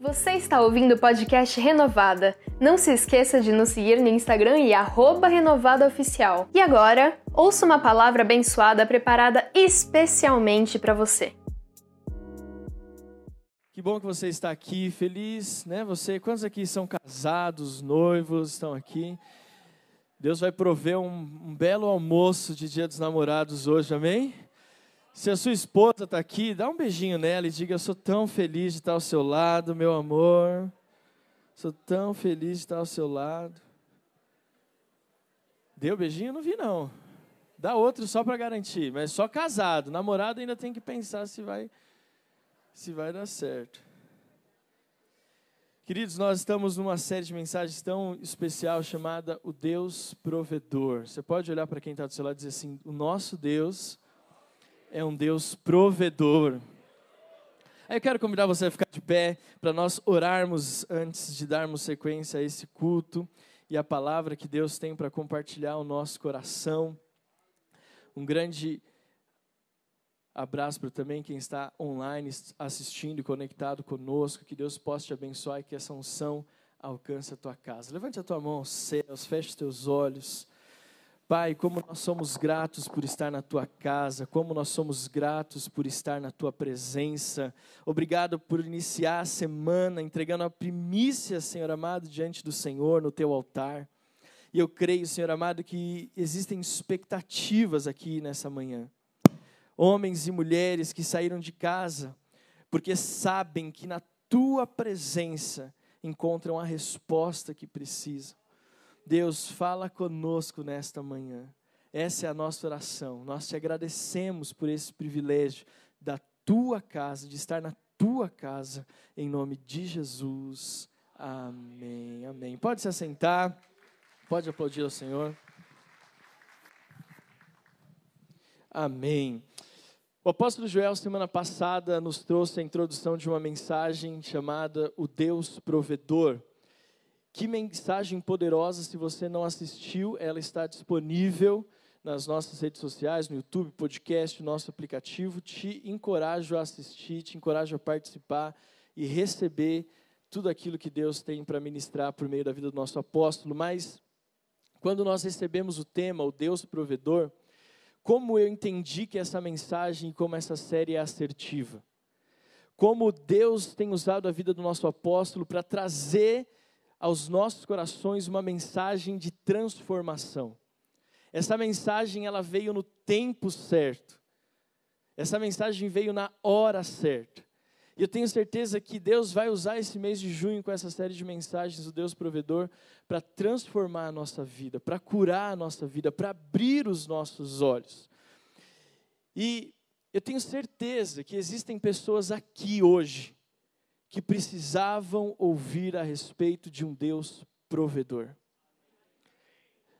Você está ouvindo o podcast Renovada. Não se esqueça de nos seguir no Instagram e renovadaoficial. E agora, ouça uma palavra abençoada preparada especialmente para você. Que bom que você está aqui, feliz, né? Você, quantos aqui são casados, noivos, estão aqui? Deus vai prover um, um belo almoço de Dia dos Namorados hoje, amém? Se a sua esposa está aqui, dá um beijinho nela e diga: Eu sou tão feliz de estar ao seu lado, meu amor. Sou tão feliz de estar ao seu lado. Deu beijinho? Não vi, não. Dá outro só para garantir, mas só casado. Namorado ainda tem que pensar se vai, se vai dar certo. Queridos, nós estamos numa série de mensagens tão especial chamada O Deus Provedor. Você pode olhar para quem está do seu lado e dizer assim: O nosso Deus é um Deus provedor. Aí eu quero convidar você a ficar de pé para nós orarmos antes de darmos sequência a esse culto e a palavra que Deus tem para compartilhar o nosso coração. Um grande Abraço para também quem está online assistindo e conectado conosco. Que Deus possa te abençoar e que essa unção alcance a tua casa. Levante a tua mão aos céus, feche os teus olhos. Pai, como nós somos gratos por estar na tua casa, como nós somos gratos por estar na tua presença. Obrigado por iniciar a semana entregando a primícia, Senhor amado, diante do Senhor no teu altar. E eu creio, Senhor amado, que existem expectativas aqui nessa manhã homens e mulheres que saíram de casa porque sabem que na tua presença encontram a resposta que precisam. Deus, fala conosco nesta manhã. Essa é a nossa oração. Nós te agradecemos por esse privilégio da tua casa, de estar na tua casa, em nome de Jesus. Amém. Amém. Pode se assentar. Pode aplaudir ao Senhor. Amém. O apóstolo Joel, semana passada, nos trouxe a introdução de uma mensagem chamada O Deus Provedor. Que mensagem poderosa! Se você não assistiu, ela está disponível nas nossas redes sociais, no YouTube, podcast, nosso aplicativo. Te encorajo a assistir, te encorajo a participar e receber tudo aquilo que Deus tem para ministrar por meio da vida do nosso apóstolo. Mas, quando nós recebemos o tema, o Deus Provedor, como eu entendi que essa mensagem, como essa série é assertiva. Como Deus tem usado a vida do nosso apóstolo para trazer aos nossos corações uma mensagem de transformação. Essa mensagem ela veio no tempo certo. Essa mensagem veio na hora certa. E eu tenho certeza que Deus vai usar esse mês de junho com essa série de mensagens do Deus Provedor para transformar a nossa vida, para curar a nossa vida, para abrir os nossos olhos. E eu tenho certeza que existem pessoas aqui hoje que precisavam ouvir a respeito de um Deus provedor.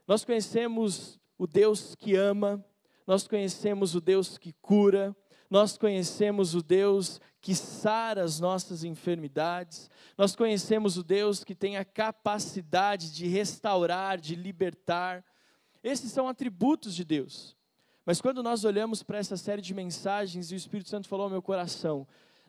Nós conhecemos o Deus que ama, nós conhecemos o Deus que cura, nós conhecemos o Deus que sara as nossas enfermidades, nós conhecemos o Deus que tem a capacidade de restaurar, de libertar. Esses são atributos de Deus. Mas quando nós olhamos para essa série de mensagens e o Espírito Santo falou ao meu coração,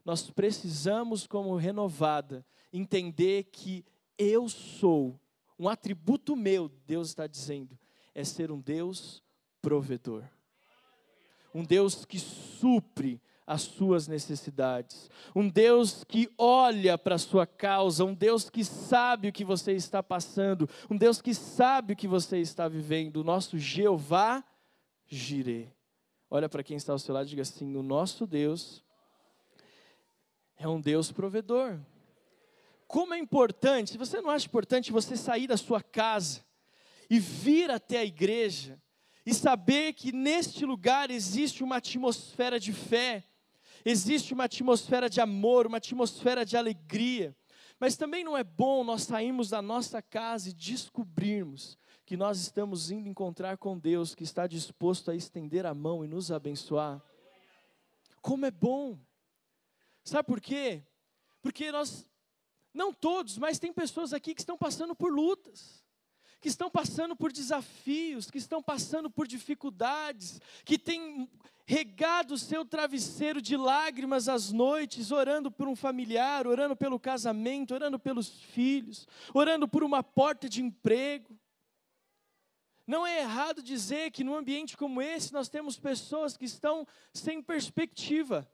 nós precisamos, como renovada, entender que eu sou, um atributo meu, Deus está dizendo, é ser um Deus provedor. Um Deus que supre as suas necessidades, um Deus que olha para a sua causa, um Deus que sabe o que você está passando, um Deus que sabe o que você está vivendo, o nosso Jeová Jireh. Olha para quem está ao seu lado e diga assim: o nosso Deus é um Deus provedor. Como é importante, você não acha importante você sair da sua casa e vir até a igreja, e saber que neste lugar existe uma atmosfera de fé, existe uma atmosfera de amor, uma atmosfera de alegria. Mas também não é bom nós sairmos da nossa casa e descobrirmos que nós estamos indo encontrar com Deus que está disposto a estender a mão e nos abençoar. Como é bom! Sabe por quê? Porque nós, não todos, mas tem pessoas aqui que estão passando por lutas que estão passando por desafios, que estão passando por dificuldades, que têm regado o seu travesseiro de lágrimas às noites, orando por um familiar, orando pelo casamento, orando pelos filhos, orando por uma porta de emprego. Não é errado dizer que num ambiente como esse nós temos pessoas que estão sem perspectiva.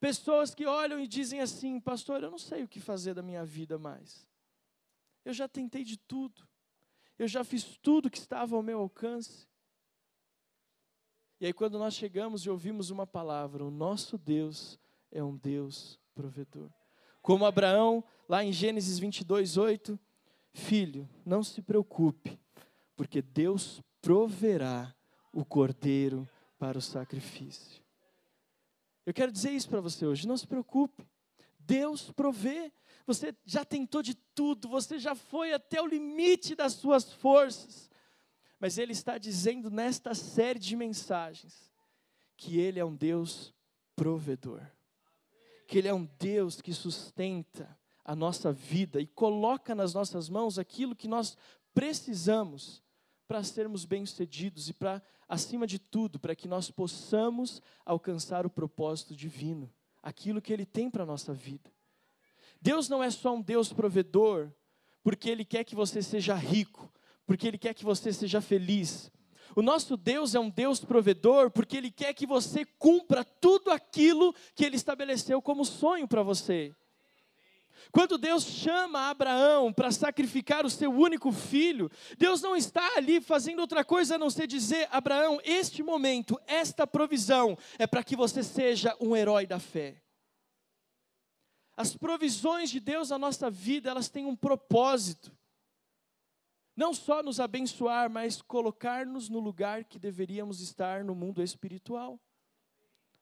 Pessoas que olham e dizem assim: Pastor, eu não sei o que fazer da minha vida mais. Eu já tentei de tudo. Eu já fiz tudo que estava ao meu alcance. E aí, quando nós chegamos e ouvimos uma palavra, o nosso Deus é um Deus provedor. Como Abraão, lá em Gênesis 22, 8, filho, não se preocupe, porque Deus proverá o cordeiro para o sacrifício. Eu quero dizer isso para você hoje, não se preocupe. Deus provê. Você já tentou de tudo, você já foi até o limite das suas forças. Mas Ele está dizendo nesta série de mensagens que Ele é um Deus provedor, que Ele é um Deus que sustenta a nossa vida e coloca nas nossas mãos aquilo que nós precisamos para sermos bem-sucedidos e para, acima de tudo, para que nós possamos alcançar o propósito divino, aquilo que Ele tem para a nossa vida. Deus não é só um Deus provedor, porque Ele quer que você seja rico, porque Ele quer que você seja feliz. O nosso Deus é um Deus provedor, porque Ele quer que você cumpra tudo aquilo que Ele estabeleceu como sonho para você. Quando Deus chama Abraão para sacrificar o seu único filho, Deus não está ali fazendo outra coisa a não ser dizer: Abraão, este momento, esta provisão é para que você seja um herói da fé. As provisões de Deus na nossa vida, elas têm um propósito. Não só nos abençoar, mas colocar-nos no lugar que deveríamos estar no mundo espiritual.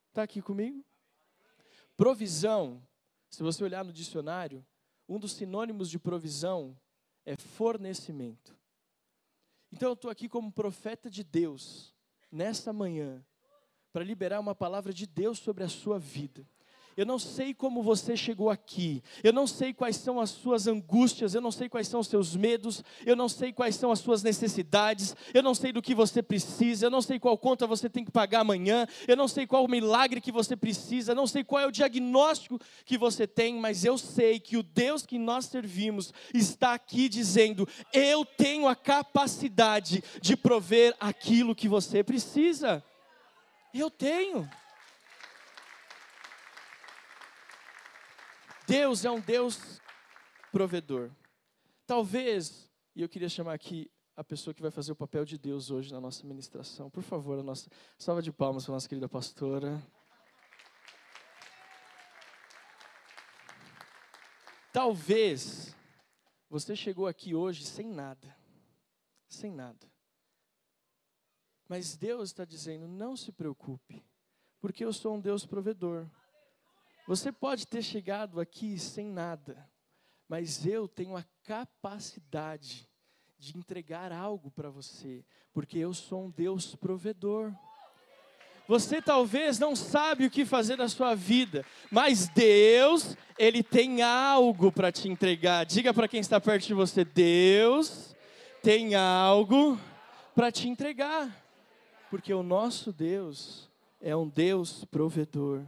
Está aqui comigo? Provisão se você olhar no dicionário, um dos sinônimos de provisão é fornecimento. Então eu estou aqui como profeta de Deus, nesta manhã, para liberar uma palavra de Deus sobre a sua vida. Eu não sei como você chegou aqui. Eu não sei quais são as suas angústias. Eu não sei quais são os seus medos. Eu não sei quais são as suas necessidades. Eu não sei do que você precisa. Eu não sei qual conta você tem que pagar amanhã. Eu não sei qual o milagre que você precisa. Eu não sei qual é o diagnóstico que você tem. Mas eu sei que o Deus que nós servimos está aqui dizendo: Eu tenho a capacidade de prover aquilo que você precisa. Eu tenho. Deus é um Deus provedor. Talvez, e eu queria chamar aqui a pessoa que vai fazer o papel de Deus hoje na nossa ministração. Por favor, a nossa salva de palmas para a nossa querida pastora. Talvez você chegou aqui hoje sem nada. Sem nada. Mas Deus está dizendo: não se preocupe, porque eu sou um Deus provedor. Você pode ter chegado aqui sem nada, mas eu tenho a capacidade de entregar algo para você, porque eu sou um Deus provedor. Você talvez não sabe o que fazer na sua vida, mas Deus, Ele tem algo para te entregar. Diga para quem está perto de você: Deus tem algo para te entregar, porque o nosso Deus é um Deus provedor.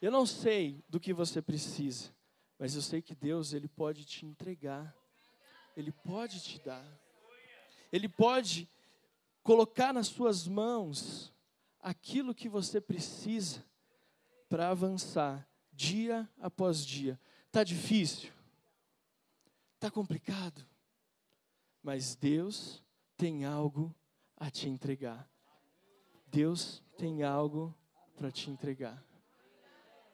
Eu não sei do que você precisa, mas eu sei que Deus ele pode te entregar. Ele pode te dar. Ele pode colocar nas suas mãos aquilo que você precisa para avançar dia após dia. Tá difícil? Tá complicado? Mas Deus tem algo a te entregar. Deus tem algo para te entregar.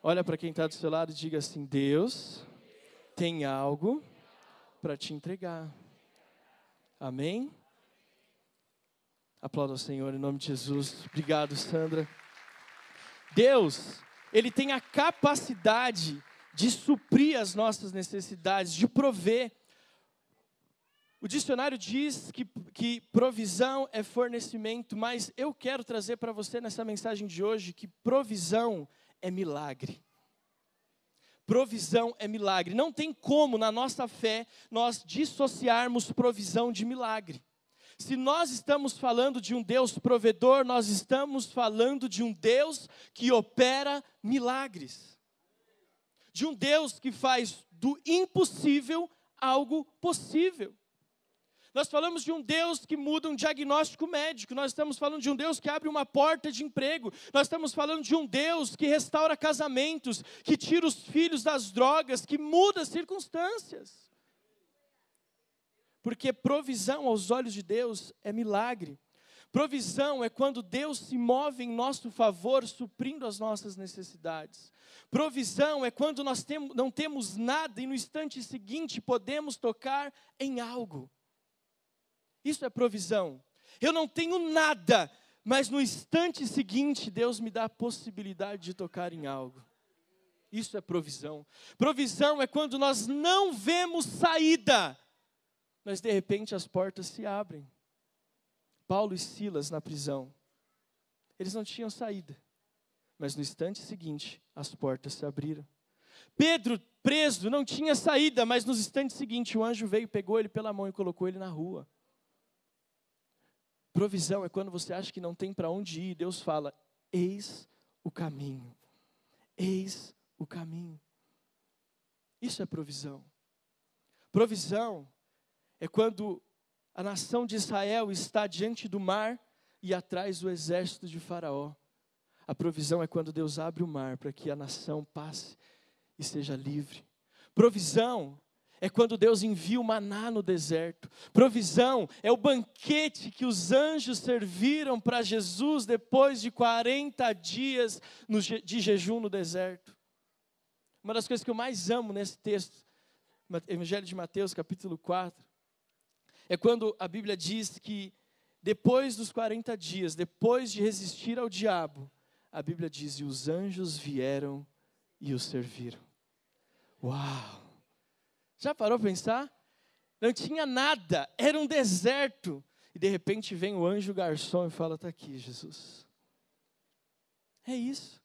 Olha para quem está do seu lado e diga assim: Deus tem algo para te entregar. Amém? Aplauda ao Senhor em nome de Jesus. Obrigado, Sandra. Deus, Ele tem a capacidade de suprir as nossas necessidades, de prover. O dicionário diz que, que provisão é fornecimento, mas eu quero trazer para você nessa mensagem de hoje que provisão é milagre. Provisão é milagre. Não tem como, na nossa fé, nós dissociarmos provisão de milagre. Se nós estamos falando de um Deus provedor, nós estamos falando de um Deus que opera milagres. De um Deus que faz do impossível algo possível. Nós falamos de um Deus que muda um diagnóstico médico, nós estamos falando de um Deus que abre uma porta de emprego, nós estamos falando de um Deus que restaura casamentos, que tira os filhos das drogas, que muda circunstâncias. Porque provisão aos olhos de Deus é milagre. Provisão é quando Deus se move em nosso favor, suprindo as nossas necessidades. Provisão é quando nós não temos nada e no instante seguinte podemos tocar em algo. Isso é provisão. Eu não tenho nada, mas no instante seguinte Deus me dá a possibilidade de tocar em algo. Isso é provisão. Provisão é quando nós não vemos saída, mas de repente as portas se abrem. Paulo e Silas na prisão, eles não tinham saída, mas no instante seguinte as portas se abriram. Pedro preso não tinha saída, mas no instante seguinte o anjo veio, pegou ele pela mão e colocou ele na rua. Provisão é quando você acha que não tem para onde ir, Deus fala: Eis o caminho. Eis o caminho. Isso é provisão. Provisão é quando a nação de Israel está diante do mar e atrás do exército de Faraó. A provisão é quando Deus abre o mar para que a nação passe e seja livre. Provisão é quando Deus envia o maná no deserto. Provisão é o banquete que os anjos serviram para Jesus depois de 40 dias de jejum no deserto. Uma das coisas que eu mais amo nesse texto, Evangelho de Mateus, capítulo 4, é quando a Bíblia diz que depois dos 40 dias, depois de resistir ao diabo, a Bíblia diz: e os anjos vieram e o serviram. Uau! Já parou para pensar? Não tinha nada, era um deserto. E de repente vem o anjo garçom e fala: Está aqui, Jesus. É isso.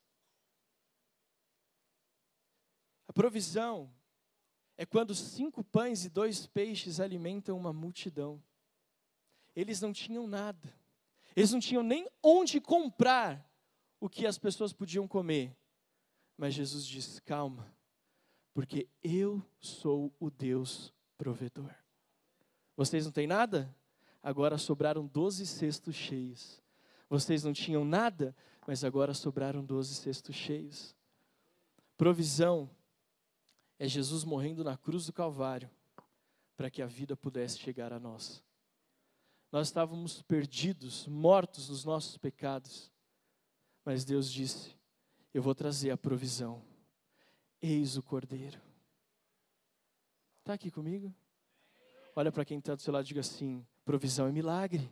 A provisão é quando cinco pães e dois peixes alimentam uma multidão. Eles não tinham nada, eles não tinham nem onde comprar o que as pessoas podiam comer. Mas Jesus diz: calma, porque eu sou o Deus provedor. Vocês não têm nada? Agora sobraram doze cestos cheios. Vocês não tinham nada, mas agora sobraram doze cestos cheios. Provisão é Jesus morrendo na cruz do Calvário para que a vida pudesse chegar a nós. Nós estávamos perdidos, mortos nos nossos pecados, mas Deus disse: Eu vou trazer a provisão. Eis o Cordeiro. Está aqui comigo? Olha para quem está do seu lado e diga assim: provisão é milagre.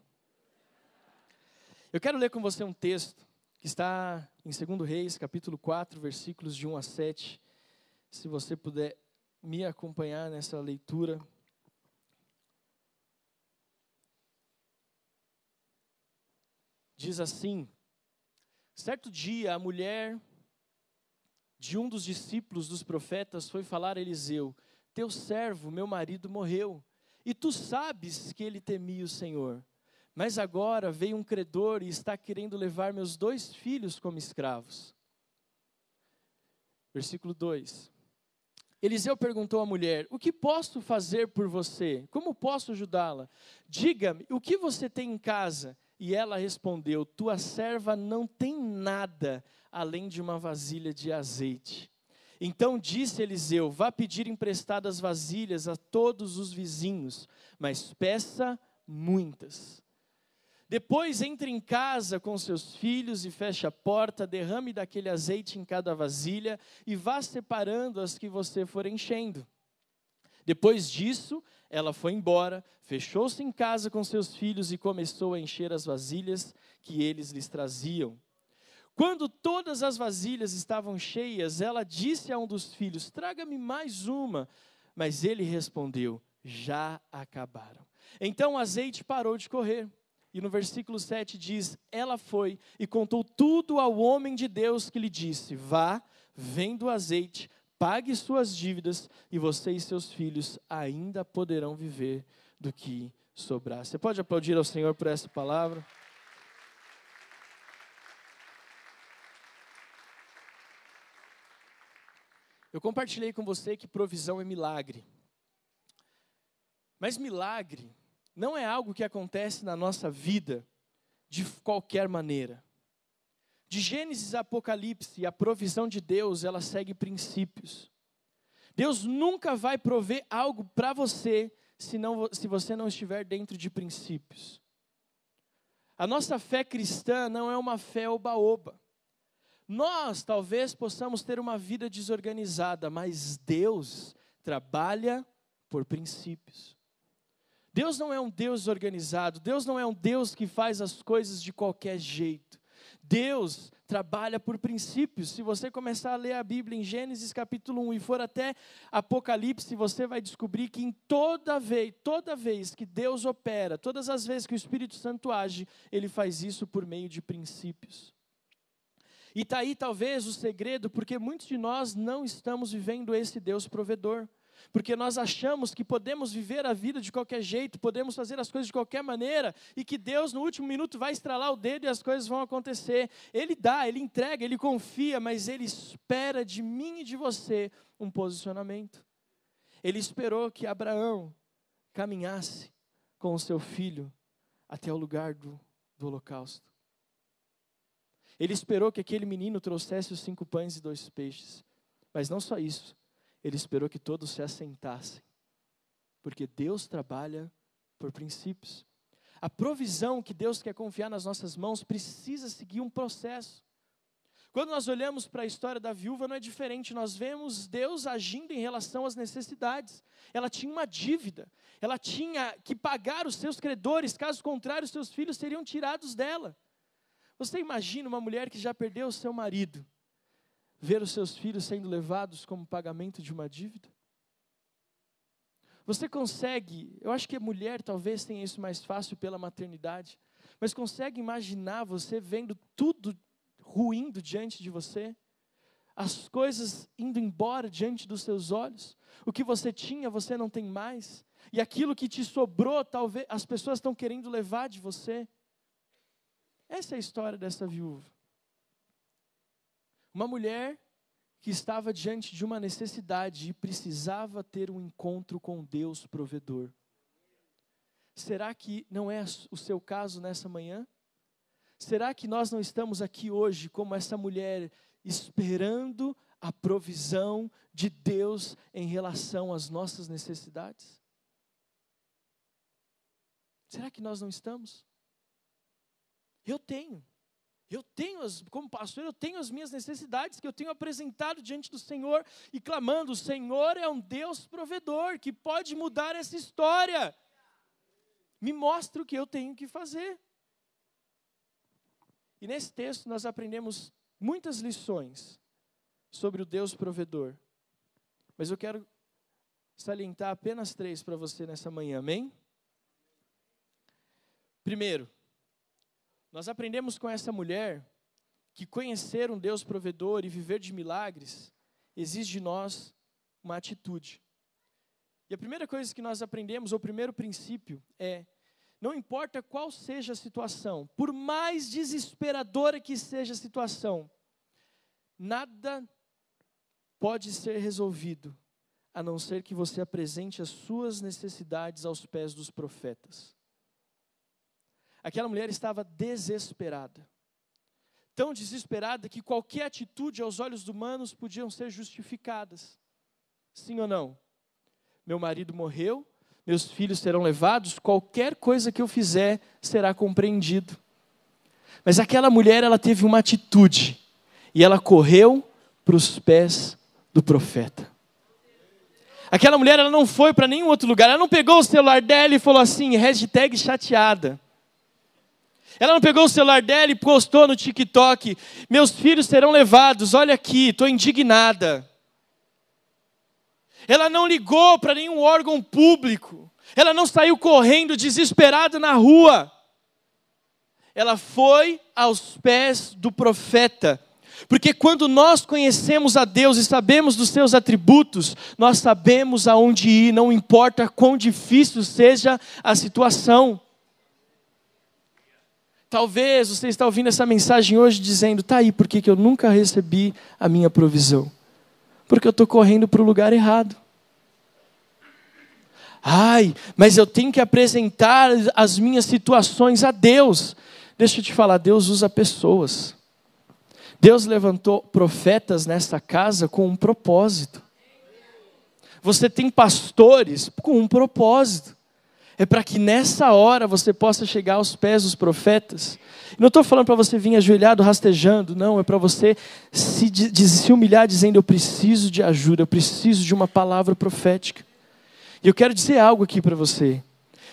Eu quero ler com você um texto que está em 2 Reis, capítulo 4, versículos de 1 a 7. Se você puder me acompanhar nessa leitura. Diz assim: Certo dia a mulher de um dos discípulos dos profetas foi falar a Eliseu: Teu servo, meu marido, morreu, e tu sabes que ele temia o Senhor. Mas agora veio um credor e está querendo levar meus dois filhos como escravos. Versículo 2. Eliseu perguntou à mulher: O que posso fazer por você? Como posso ajudá-la? Diga-me, o que você tem em casa? E ela respondeu: Tua serva não tem nada além de uma vasilha de azeite. Então disse Eliseu: Vá pedir emprestadas vasilhas a todos os vizinhos, mas peça muitas. Depois entre em casa com seus filhos e feche a porta, derrame daquele azeite em cada vasilha e vá separando as que você for enchendo. Depois disso, ela foi embora, fechou-se em casa com seus filhos e começou a encher as vasilhas que eles lhes traziam. Quando todas as vasilhas estavam cheias, ela disse a um dos filhos: Traga-me mais uma. Mas ele respondeu: Já acabaram. Então o azeite parou de correr. E no versículo 7 diz: Ela foi e contou tudo ao homem de Deus que lhe disse: Vá, venda o azeite, pague suas dívidas e você e seus filhos ainda poderão viver do que sobrar. Você pode aplaudir ao Senhor por essa palavra? Eu compartilhei com você que provisão é milagre. Mas milagre não é algo que acontece na nossa vida de qualquer maneira. De Gênesis a Apocalipse, a provisão de Deus, ela segue princípios. Deus nunca vai prover algo para você se, não, se você não estiver dentro de princípios. A nossa fé cristã não é uma fé oba-oba. Nós talvez possamos ter uma vida desorganizada, mas Deus trabalha por princípios. Deus não é um Deus organizado, Deus não é um Deus que faz as coisas de qualquer jeito. Deus trabalha por princípios. Se você começar a ler a Bíblia em Gênesis capítulo 1 e for até Apocalipse, você vai descobrir que em toda vez, toda vez que Deus opera, todas as vezes que o Espírito Santo age, ele faz isso por meio de princípios. E está aí talvez o segredo, porque muitos de nós não estamos vivendo esse Deus provedor. Porque nós achamos que podemos viver a vida de qualquer jeito, podemos fazer as coisas de qualquer maneira, e que Deus no último minuto vai estralar o dedo e as coisas vão acontecer. Ele dá, ele entrega, ele confia, mas ele espera de mim e de você um posicionamento. Ele esperou que Abraão caminhasse com o seu filho até o lugar do, do holocausto. Ele esperou que aquele menino trouxesse os cinco pães e dois peixes. Mas não só isso, ele esperou que todos se assentassem. Porque Deus trabalha por princípios. A provisão que Deus quer confiar nas nossas mãos precisa seguir um processo. Quando nós olhamos para a história da viúva, não é diferente. Nós vemos Deus agindo em relação às necessidades. Ela tinha uma dívida, ela tinha que pagar os seus credores, caso contrário, os seus filhos seriam tirados dela. Você imagina uma mulher que já perdeu o seu marido, ver os seus filhos sendo levados como pagamento de uma dívida? Você consegue, eu acho que a mulher talvez tenha isso mais fácil pela maternidade, mas consegue imaginar você vendo tudo ruindo diante de você? As coisas indo embora diante dos seus olhos? O que você tinha, você não tem mais? E aquilo que te sobrou, talvez as pessoas estão querendo levar de você? Essa é a história dessa viúva. Uma mulher que estava diante de uma necessidade e precisava ter um encontro com Deus provedor. Será que não é o seu caso nessa manhã? Será que nós não estamos aqui hoje como essa mulher esperando a provisão de Deus em relação às nossas necessidades? Será que nós não estamos? Eu tenho. Eu tenho, as, como pastor, eu tenho as minhas necessidades que eu tenho apresentado diante do Senhor e clamando: o Senhor é um Deus provedor que pode mudar essa história. Me mostra o que eu tenho que fazer. E nesse texto nós aprendemos muitas lições sobre o Deus provedor. Mas eu quero salientar apenas três para você nessa manhã, amém? Primeiro, nós aprendemos com essa mulher que conhecer um Deus provedor e viver de milagres exige de nós uma atitude. E a primeira coisa que nós aprendemos, ou o primeiro princípio, é: não importa qual seja a situação, por mais desesperadora que seja a situação, nada pode ser resolvido a não ser que você apresente as suas necessidades aos pés dos profetas. Aquela mulher estava desesperada. Tão desesperada que qualquer atitude aos olhos humanos podiam ser justificadas. Sim ou não? Meu marido morreu, meus filhos serão levados, qualquer coisa que eu fizer será compreendido. Mas aquela mulher, ela teve uma atitude, e ela correu para os pés do profeta. Aquela mulher, ela não foi para nenhum outro lugar, ela não pegou o celular dela e falou assim, hashtag chateada. Ela não pegou o celular dela e postou no TikTok: Meus filhos serão levados, olha aqui, estou indignada. Ela não ligou para nenhum órgão público. Ela não saiu correndo desesperada na rua. Ela foi aos pés do profeta, Porque quando nós conhecemos a Deus e sabemos dos seus atributos, nós sabemos aonde ir, não importa quão difícil seja a situação. Talvez você está ouvindo essa mensagem hoje dizendo: tá aí, por que eu nunca recebi a minha provisão? Porque eu estou correndo para o lugar errado. Ai, mas eu tenho que apresentar as minhas situações a Deus. Deixa eu te falar, Deus usa pessoas. Deus levantou profetas nesta casa com um propósito. Você tem pastores com um propósito. É para que nessa hora você possa chegar aos pés dos profetas. Não estou falando para você vir ajoelhado, rastejando, não. É para você se, se humilhar dizendo: Eu preciso de ajuda, eu preciso de uma palavra profética. E eu quero dizer algo aqui para você.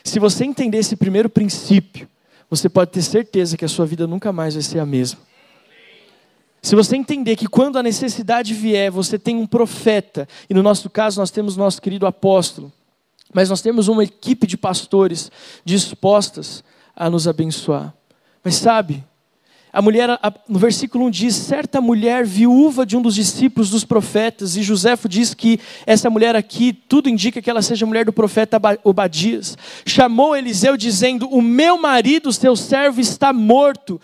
Se você entender esse primeiro princípio, você pode ter certeza que a sua vida nunca mais vai ser a mesma. Se você entender que quando a necessidade vier, você tem um profeta, e no nosso caso nós temos nosso querido apóstolo, mas nós temos uma equipe de pastores dispostas a nos abençoar. Mas sabe, a mulher, no versículo 1 diz: certa mulher viúva de um dos discípulos dos profetas, e Joséfo diz que essa mulher aqui, tudo indica que ela seja mulher do profeta Obadias, chamou Eliseu dizendo: O meu marido, seu servo, está morto,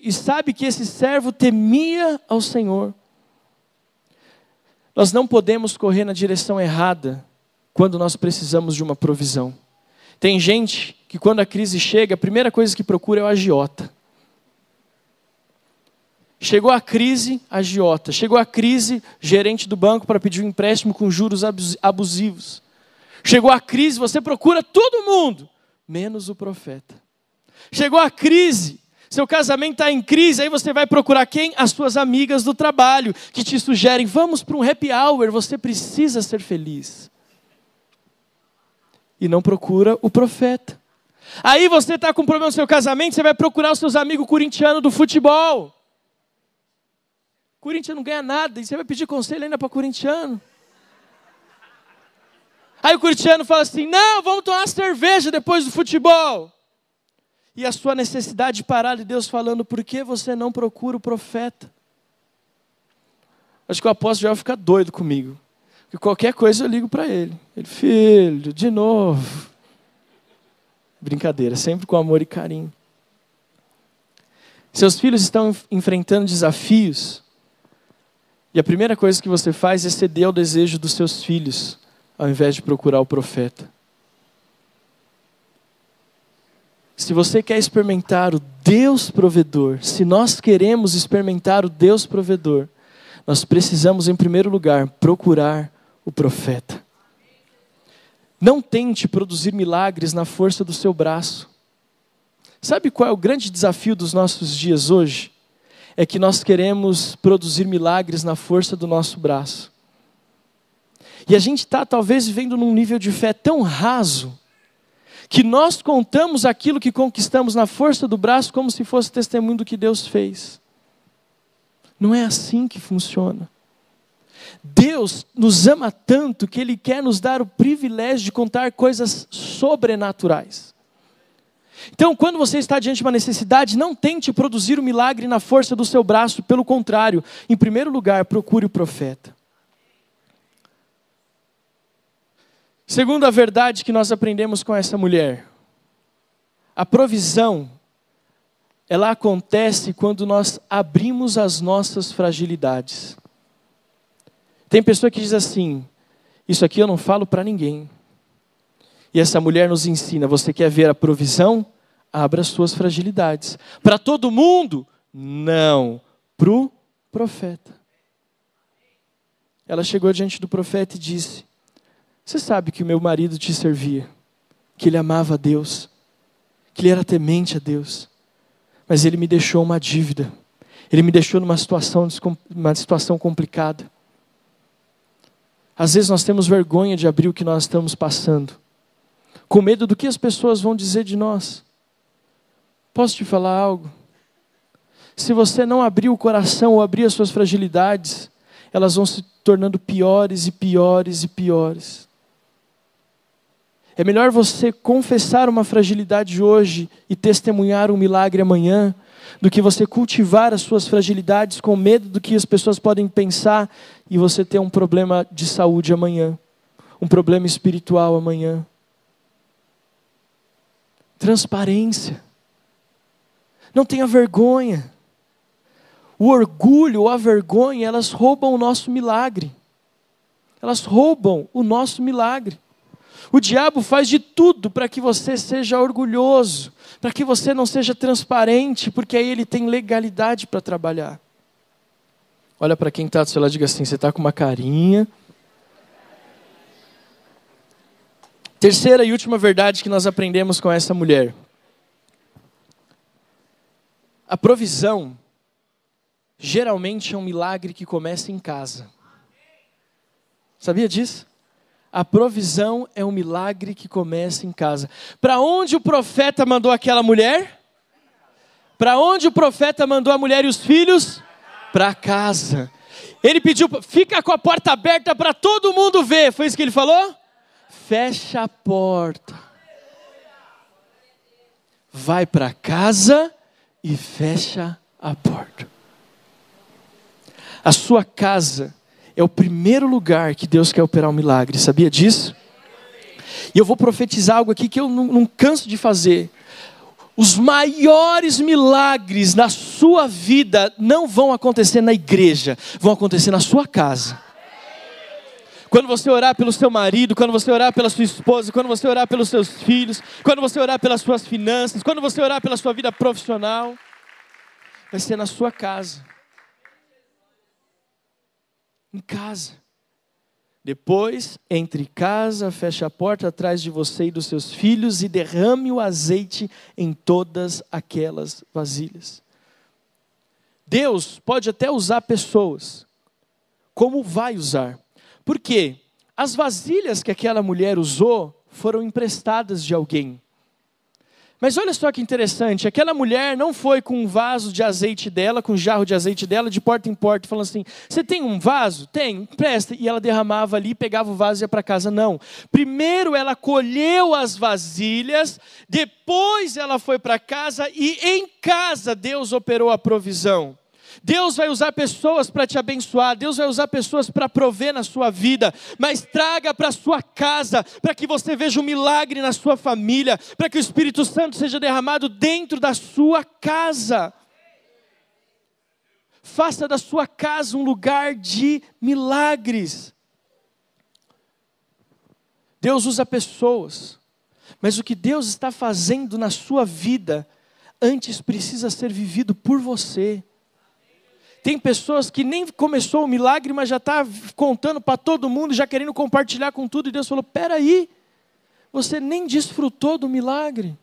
e sabe que esse servo temia ao Senhor. Nós não podemos correr na direção errada quando nós precisamos de uma provisão. Tem gente que, quando a crise chega, a primeira coisa que procura é o agiota. Chegou a crise, agiota. Chegou a crise, gerente do banco para pedir um empréstimo com juros abusivos. Chegou a crise, você procura todo mundo, menos o profeta. Chegou a crise, seu casamento está em crise, aí você vai procurar quem? As suas amigas do trabalho, que te sugerem, vamos para um happy hour, você precisa ser feliz. E não procura o profeta. Aí você está com um problema no seu casamento, você vai procurar os seus amigos corintianos do futebol. Corinthians não ganha nada, e você vai pedir conselho ainda para corintiano. Aí o corintiano fala assim: não, vamos tomar cerveja depois do futebol. E a sua necessidade de parar de Deus falando, por que você não procura o profeta? Acho que o apóstolo já vai ficar doido comigo. Porque qualquer coisa eu ligo para ele. Ele, filho, de novo. Brincadeira, sempre com amor e carinho. Seus filhos estão enfrentando desafios e a primeira coisa que você faz é ceder ao desejo dos seus filhos, ao invés de procurar o profeta. Se você quer experimentar o Deus provedor, se nós queremos experimentar o Deus provedor, nós precisamos, em primeiro lugar, procurar o profeta. Não tente produzir milagres na força do seu braço. Sabe qual é o grande desafio dos nossos dias hoje? é que nós queremos produzir milagres na força do nosso braço. E a gente está talvez vivendo num nível de fé tão raso, que nós contamos aquilo que conquistamos na força do braço como se fosse testemunho do que Deus fez. Não é assim que funciona. Deus nos ama tanto que Ele quer nos dar o privilégio de contar coisas sobrenaturais. Então, quando você está diante de uma necessidade, não tente produzir o um milagre na força do seu braço, pelo contrário, em primeiro lugar, procure o profeta. Segunda verdade que nós aprendemos com essa mulher, a provisão, ela acontece quando nós abrimos as nossas fragilidades. Tem pessoa que diz assim: Isso aqui eu não falo para ninguém. E essa mulher nos ensina: você quer ver a provisão? Abra suas fragilidades. Para todo mundo? Não. Para o profeta. Ela chegou diante do profeta e disse: Você sabe que o meu marido te servia, que ele amava a Deus, que ele era temente a Deus, mas ele me deixou uma dívida, ele me deixou numa situação, uma situação complicada. Às vezes nós temos vergonha de abrir o que nós estamos passando com medo do que as pessoas vão dizer de nós. Posso te falar algo? Se você não abrir o coração ou abrir as suas fragilidades, elas vão se tornando piores e piores e piores. É melhor você confessar uma fragilidade hoje e testemunhar um milagre amanhã, do que você cultivar as suas fragilidades com medo do que as pessoas podem pensar e você ter um problema de saúde amanhã, um problema espiritual amanhã. Transparência. Não tenha vergonha. O orgulho ou a vergonha, elas roubam o nosso milagre. Elas roubam o nosso milagre. O diabo faz de tudo para que você seja orgulhoso, para que você não seja transparente, porque aí ele tem legalidade para trabalhar. Olha para quem está do seu lado e diga assim: você está com uma carinha. Terceira e última verdade que nós aprendemos com essa mulher. A provisão geralmente é um milagre que começa em casa. Sabia disso? A provisão é um milagre que começa em casa. Para onde o profeta mandou aquela mulher? Para onde o profeta mandou a mulher e os filhos? Para casa. Ele pediu, fica com a porta aberta para todo mundo ver. Foi isso que ele falou? Fecha a porta. Vai para casa e fecha a porta. A sua casa é o primeiro lugar que Deus quer operar um milagre, sabia disso? E eu vou profetizar algo aqui que eu não, não canso de fazer. Os maiores milagres na sua vida não vão acontecer na igreja, vão acontecer na sua casa. Quando você orar pelo seu marido, quando você orar pela sua esposa, quando você orar pelos seus filhos, quando você orar pelas suas finanças, quando você orar pela sua vida profissional, vai ser na sua casa em casa. Depois, entre casa, feche a porta atrás de você e dos seus filhos e derrame o azeite em todas aquelas vasilhas. Deus pode até usar pessoas, como vai usar. Por quê? As vasilhas que aquela mulher usou foram emprestadas de alguém. Mas olha só que interessante, aquela mulher não foi com um vaso de azeite dela, com um jarro de azeite dela, de porta em porta, falando assim: Você tem um vaso? Tem, presta. E ela derramava ali, pegava o vaso e ia para casa. Não. Primeiro ela colheu as vasilhas, depois ela foi para casa e em casa Deus operou a provisão. Deus vai usar pessoas para te abençoar, Deus vai usar pessoas para prover na sua vida, mas traga para a sua casa, para que você veja um milagre na sua família, para que o Espírito Santo seja derramado dentro da sua casa. Faça da sua casa um lugar de milagres. Deus usa pessoas, mas o que Deus está fazendo na sua vida antes precisa ser vivido por você. Tem pessoas que nem começou o milagre, mas já está contando para todo mundo, já querendo compartilhar com tudo. E Deus falou: peraí, você nem desfrutou do milagre.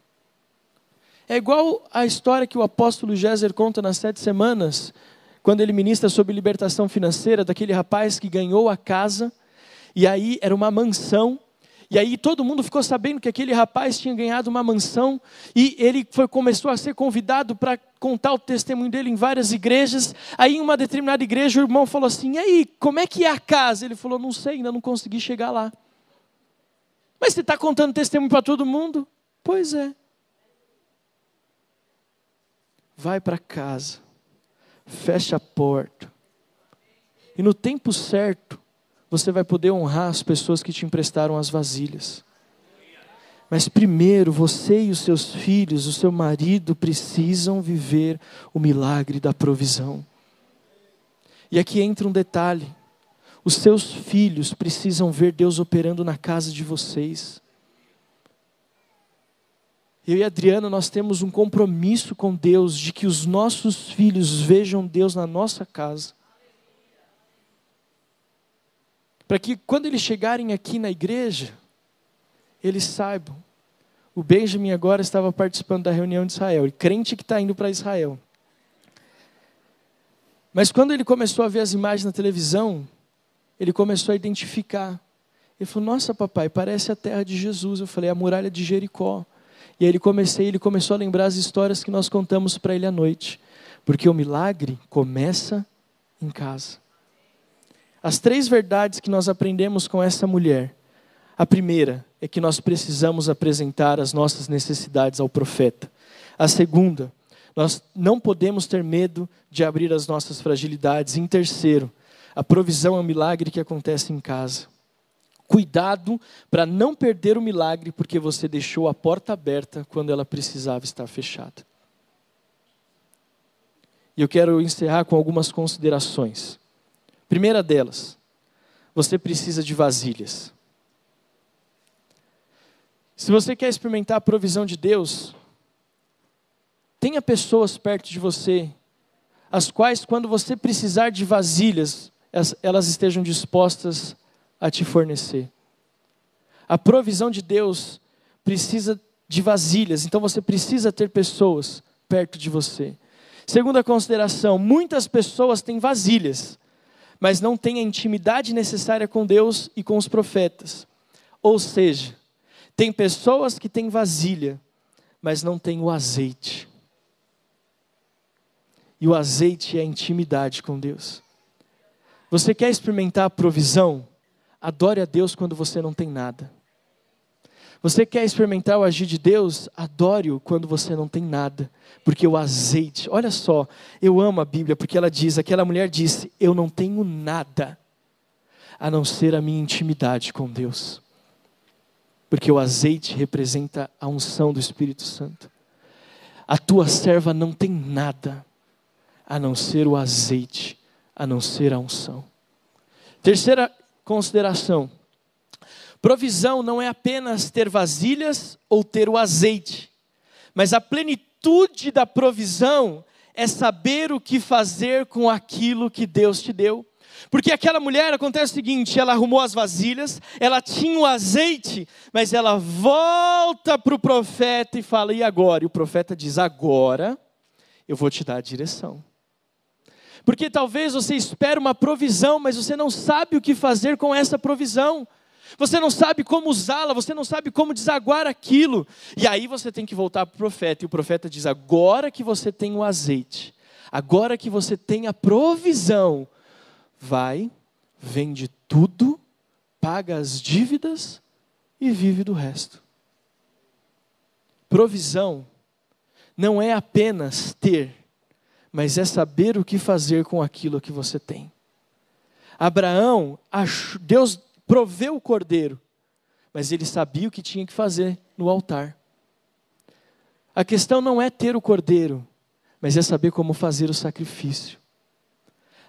É igual a história que o apóstolo Géser conta nas sete semanas, quando ele ministra sobre libertação financeira, daquele rapaz que ganhou a casa, e aí era uma mansão, e aí todo mundo ficou sabendo que aquele rapaz tinha ganhado uma mansão e ele foi, começou a ser convidado para contar o testemunho dele em várias igrejas. Aí em uma determinada igreja o irmão falou assim: "E aí, como é que é a casa?" Ele falou: "Não sei, ainda não consegui chegar lá." Mas você está contando testemunho para todo mundo? Pois é. Vai para casa, fecha a porta, e no tempo certo, você vai poder honrar as pessoas que te emprestaram as vasilhas. Mas primeiro, você e os seus filhos, o seu marido, precisam viver o milagre da provisão. E aqui entra um detalhe: os seus filhos precisam ver Deus operando na casa de vocês. Eu e Adriana, nós temos um compromisso com Deus de que os nossos filhos vejam Deus na nossa casa para que quando eles chegarem aqui na igreja, eles saibam. O Benjamin agora estava participando da reunião de Israel, e crente que está indo para Israel. Mas quando ele começou a ver as imagens na televisão, ele começou a identificar. Ele falou: Nossa, papai, parece a terra de Jesus. Eu falei: A muralha de Jericó. E aí ele comecei, ele começou a lembrar as histórias que nós contamos para ele à noite, porque o milagre começa em casa. As três verdades que nós aprendemos com essa mulher. A primeira é que nós precisamos apresentar as nossas necessidades ao profeta. A segunda, nós não podemos ter medo de abrir as nossas fragilidades. Em terceiro, a provisão é um milagre que acontece em casa. Cuidado para não perder o milagre porque você deixou a porta aberta quando ela precisava estar fechada. E eu quero encerrar com algumas considerações. Primeira delas, você precisa de vasilhas. Se você quer experimentar a provisão de Deus, tenha pessoas perto de você, as quais, quando você precisar de vasilhas, elas estejam dispostas a te fornecer. A provisão de Deus precisa de vasilhas, então você precisa ter pessoas perto de você. Segunda consideração: muitas pessoas têm vasilhas, mas não têm a intimidade necessária com Deus e com os profetas. Ou seja, tem pessoas que têm vasilha, mas não têm o azeite. E o azeite é a intimidade com Deus. Você quer experimentar a provisão? Adore a Deus quando você não tem nada. Você quer experimentar o agir de Deus? Adore-o quando você não tem nada. Porque o azeite, olha só, eu amo a Bíblia porque ela diz: aquela mulher disse, Eu não tenho nada a não ser a minha intimidade com Deus porque o azeite representa a unção do Espírito Santo. A tua serva não tem nada a não ser o azeite, a não ser a unção. Terceira consideração: provisão não é apenas ter vasilhas ou ter o azeite, mas a plenitude da provisão é saber o que fazer com aquilo que Deus te deu. Porque aquela mulher acontece o seguinte: ela arrumou as vasilhas, ela tinha o azeite, mas ela volta para o profeta e fala: e agora? E o profeta diz: agora eu vou te dar a direção. Porque talvez você espere uma provisão, mas você não sabe o que fazer com essa provisão. Você não sabe como usá-la, você não sabe como desaguar aquilo. E aí você tem que voltar para o profeta, e o profeta diz: agora que você tem o azeite, agora que você tem a provisão, vai, vende tudo, paga as dívidas e vive do resto. Provisão não é apenas ter, mas é saber o que fazer com aquilo que você tem. Abraão, Deus proveu o cordeiro, mas ele sabia o que tinha que fazer no altar. A questão não é ter o cordeiro, mas é saber como fazer o sacrifício.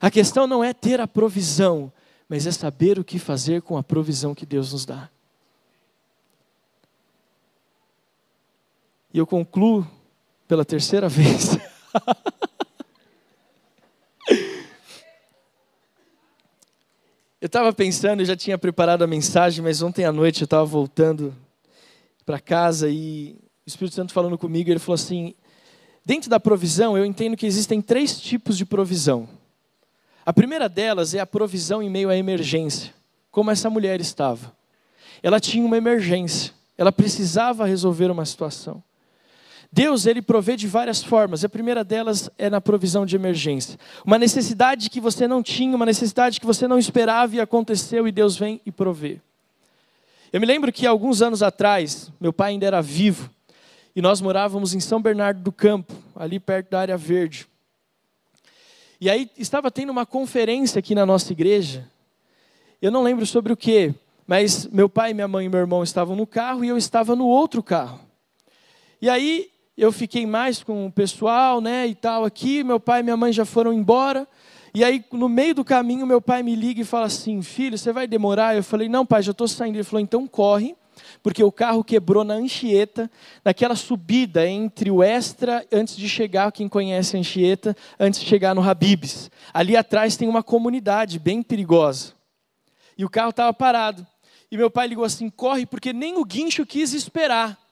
A questão não é ter a provisão, mas é saber o que fazer com a provisão que Deus nos dá. E eu concluo pela terceira vez. Eu estava pensando, eu já tinha preparado a mensagem, mas ontem à noite eu estava voltando para casa e o Espírito Santo falando comigo, ele falou assim: dentro da provisão, eu entendo que existem três tipos de provisão. A primeira delas é a provisão em meio à emergência, como essa mulher estava. Ela tinha uma emergência, ela precisava resolver uma situação. Deus, ele provê de várias formas. A primeira delas é na provisão de emergência. Uma necessidade que você não tinha, uma necessidade que você não esperava e aconteceu e Deus vem e provê. Eu me lembro que alguns anos atrás, meu pai ainda era vivo, e nós morávamos em São Bernardo do Campo, ali perto da área verde. E aí estava tendo uma conferência aqui na nossa igreja. Eu não lembro sobre o que, mas meu pai, minha mãe e meu irmão estavam no carro e eu estava no outro carro. E aí eu fiquei mais com o pessoal, né, e tal aqui, meu pai e minha mãe já foram embora. E aí, no meio do caminho, meu pai me liga e fala assim: Filho, você vai demorar? Eu falei: Não, pai, já estou saindo. Ele falou: Então corre, porque o carro quebrou na Anchieta, naquela subida entre o Extra, antes de chegar, quem conhece a Anchieta, antes de chegar no Habibs. Ali atrás tem uma comunidade bem perigosa. E o carro estava parado. E meu pai ligou assim: corre, porque nem o guincho quis esperar.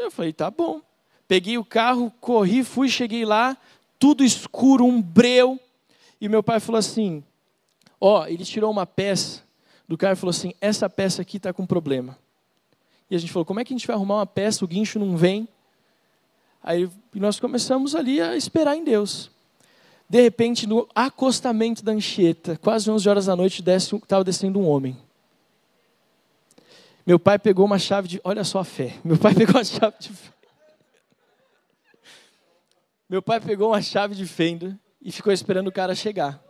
Eu falei: tá bom. Peguei o carro, corri, fui, cheguei lá, tudo escuro, um breu. E meu pai falou assim: ó, oh, ele tirou uma peça do cara falou assim: essa peça aqui está com problema. E a gente falou: como é que a gente vai arrumar uma peça? O guincho não vem. Aí nós começamos ali a esperar em Deus. De repente, no acostamento da Anchieta, quase 11 horas da noite, estava descendo um homem. Meu pai pegou uma chave de. Olha só a fé. Meu pai pegou uma chave de. Meu pai pegou uma chave de fenda e ficou esperando o cara chegar.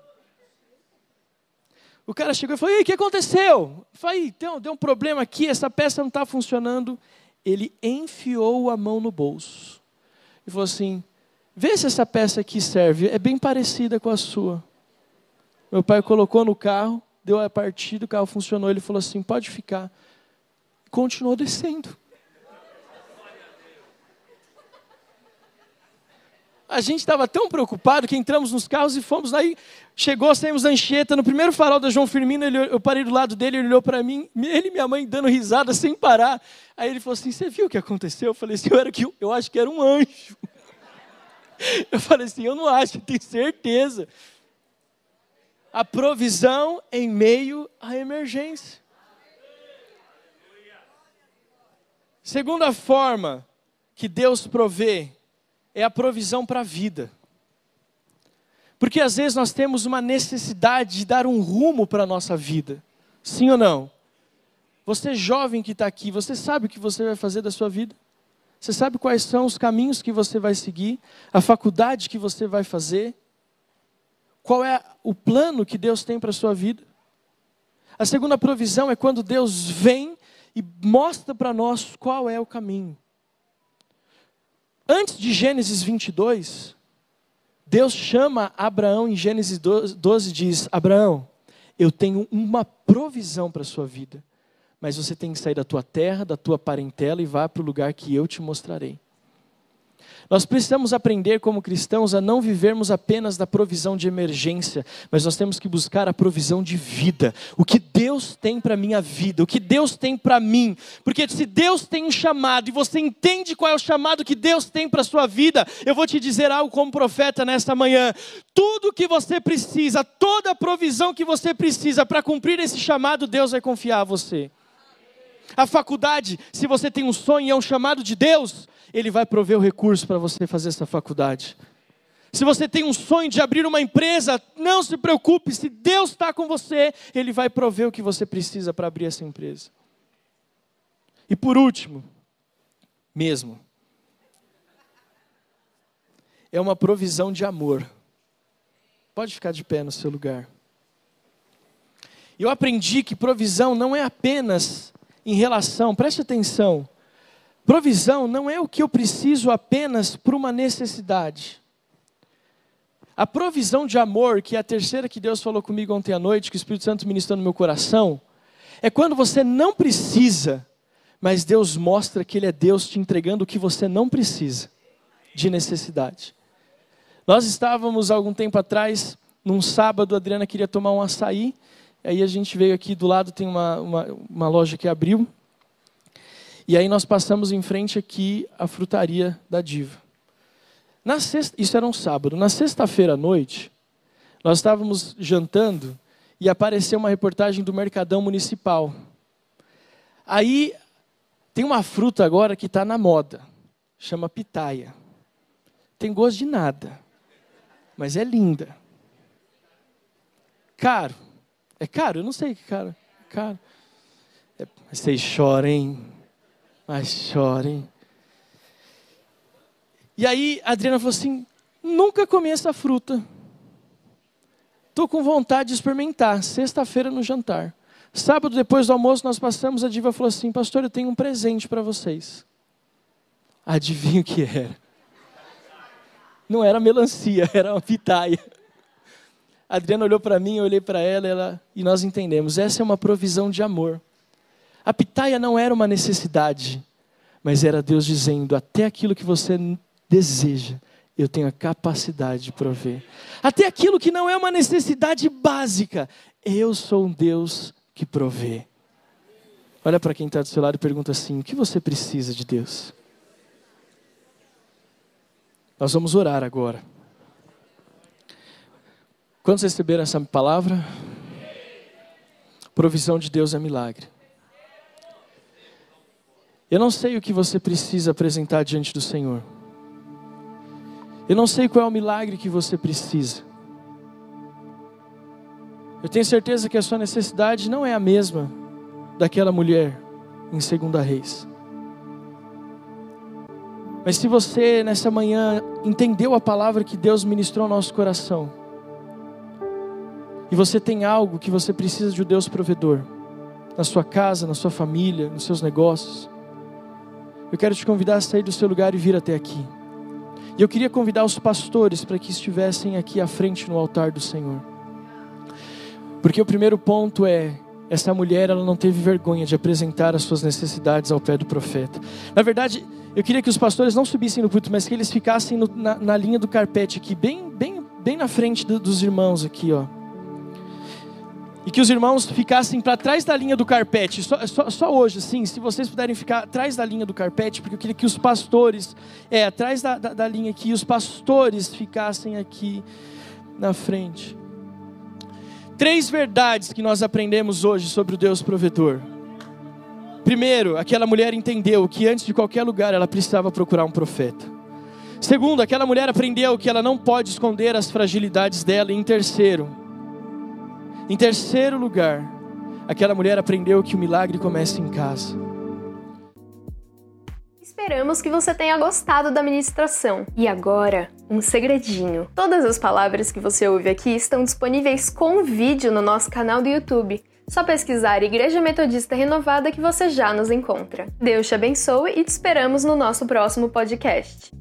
O cara chegou e falou: Ei, o que aconteceu? Eu falei: deu, deu um problema aqui, essa peça não está funcionando. Ele enfiou a mão no bolso e falou assim: Vê se essa peça aqui serve, é bem parecida com a sua. Meu pai colocou no carro, deu a partida, o carro funcionou. Ele falou assim: Pode ficar. Continuou descendo. a gente estava tão preocupado que entramos nos carros e fomos. Aí chegou, saímos da Anchieta, no primeiro farol da João Firmino, ele, eu parei do lado dele, ele olhou para mim, ele e minha mãe dando risada sem parar. Aí ele falou assim: Você viu o que aconteceu? Eu falei assim: Eu, era que, eu acho que era um anjo. Eu falei assim: Eu não acho, tenho certeza. A provisão em meio à emergência. Segunda forma que Deus provê é a provisão para a vida. Porque às vezes nós temos uma necessidade de dar um rumo para a nossa vida. Sim ou não? Você jovem que está aqui, você sabe o que você vai fazer da sua vida? Você sabe quais são os caminhos que você vai seguir? A faculdade que você vai fazer? Qual é o plano que Deus tem para a sua vida? A segunda provisão é quando Deus vem e mostra para nós qual é o caminho. Antes de Gênesis 22, Deus chama Abraão em Gênesis 12 e diz: Abraão, eu tenho uma provisão para a sua vida, mas você tem que sair da tua terra, da tua parentela e vá para o lugar que eu te mostrarei. Nós precisamos aprender como cristãos a não vivermos apenas da provisão de emergência, mas nós temos que buscar a provisão de vida. O que Deus tem para minha vida, o que Deus tem para mim. Porque se Deus tem um chamado e você entende qual é o chamado que Deus tem para sua vida, eu vou te dizer algo como profeta nesta manhã. Tudo que você precisa, toda a provisão que você precisa para cumprir esse chamado, Deus vai confiar a você. A faculdade, se você tem um sonho e é um chamado de Deus, ele vai prover o recurso para você fazer essa faculdade. Se você tem um sonho de abrir uma empresa, não se preocupe, se Deus está com você, Ele vai prover o que você precisa para abrir essa empresa. E por último, mesmo, é uma provisão de amor. Pode ficar de pé no seu lugar. Eu aprendi que provisão não é apenas em relação, preste atenção, Provisão não é o que eu preciso apenas por uma necessidade. A provisão de amor, que é a terceira que Deus falou comigo ontem à noite, que o Espírito Santo ministrou no meu coração, é quando você não precisa, mas Deus mostra que Ele é Deus te entregando o que você não precisa, de necessidade. Nós estávamos algum tempo atrás, num sábado, a Adriana queria tomar um açaí, aí a gente veio aqui do lado, tem uma, uma, uma loja que abriu, e aí nós passamos em frente aqui à frutaria da Diva. Na sexta, isso era um sábado. Na sexta-feira à noite, nós estávamos jantando e apareceu uma reportagem do Mercadão Municipal. Aí tem uma fruta agora que está na moda, chama pitaia. Tem gosto de nada, mas é linda. Caro. É caro? Eu não sei que caro. É caro. É, vocês choram, hein? Mas chorem. E aí a Adriana falou assim: nunca comi essa fruta. Estou com vontade de experimentar. Sexta-feira no jantar. Sábado, depois do almoço, nós passamos. A diva falou assim: Pastor, eu tenho um presente para vocês. Adivinha o que era? Não era melancia, era uma pitaia. A Adriana olhou para mim, eu olhei para ela, ela e nós entendemos. Essa é uma provisão de amor. A pitaia não era uma necessidade, mas era Deus dizendo: até aquilo que você deseja, eu tenho a capacidade de prover. Até aquilo que não é uma necessidade básica, eu sou um Deus que provê. Olha para quem está do seu lado e pergunta assim: o que você precisa de Deus? Nós vamos orar agora. Quantos receberam essa palavra? Provisão de Deus é milagre. Eu não sei o que você precisa apresentar diante do Senhor. Eu não sei qual é o milagre que você precisa. Eu tenho certeza que a sua necessidade não é a mesma daquela mulher em 2 Reis. Mas se você nessa manhã entendeu a palavra que Deus ministrou ao nosso coração, e você tem algo que você precisa de um Deus provedor, na sua casa, na sua família, nos seus negócios, eu quero te convidar a sair do seu lugar e vir até aqui. E eu queria convidar os pastores para que estivessem aqui à frente no altar do Senhor. Porque o primeiro ponto é essa mulher ela não teve vergonha de apresentar as suas necessidades ao pé do profeta. Na verdade, eu queria que os pastores não subissem no púlpito, mas que eles ficassem no, na, na, linha do carpete aqui, bem, bem, bem na frente do, dos irmãos aqui, ó. E que os irmãos ficassem para trás da linha do carpete. Só, só, só, hoje, sim, se vocês puderem ficar atrás da linha do carpete, porque eu queria que os pastores, é, atrás da, da, da linha aqui, os pastores ficassem aqui na frente. Três verdades que nós aprendemos hoje sobre o Deus provedor. Primeiro, aquela mulher entendeu que antes de qualquer lugar ela precisava procurar um profeta. Segundo, aquela mulher aprendeu que ela não pode esconder as fragilidades dela. E em terceiro, em terceiro lugar, aquela mulher aprendeu que o milagre começa em casa. Esperamos que você tenha gostado da ministração. E agora, um segredinho. Todas as palavras que você ouve aqui estão disponíveis com vídeo no nosso canal do YouTube. Só pesquisar Igreja Metodista Renovada que você já nos encontra. Deus te abençoe e te esperamos no nosso próximo podcast.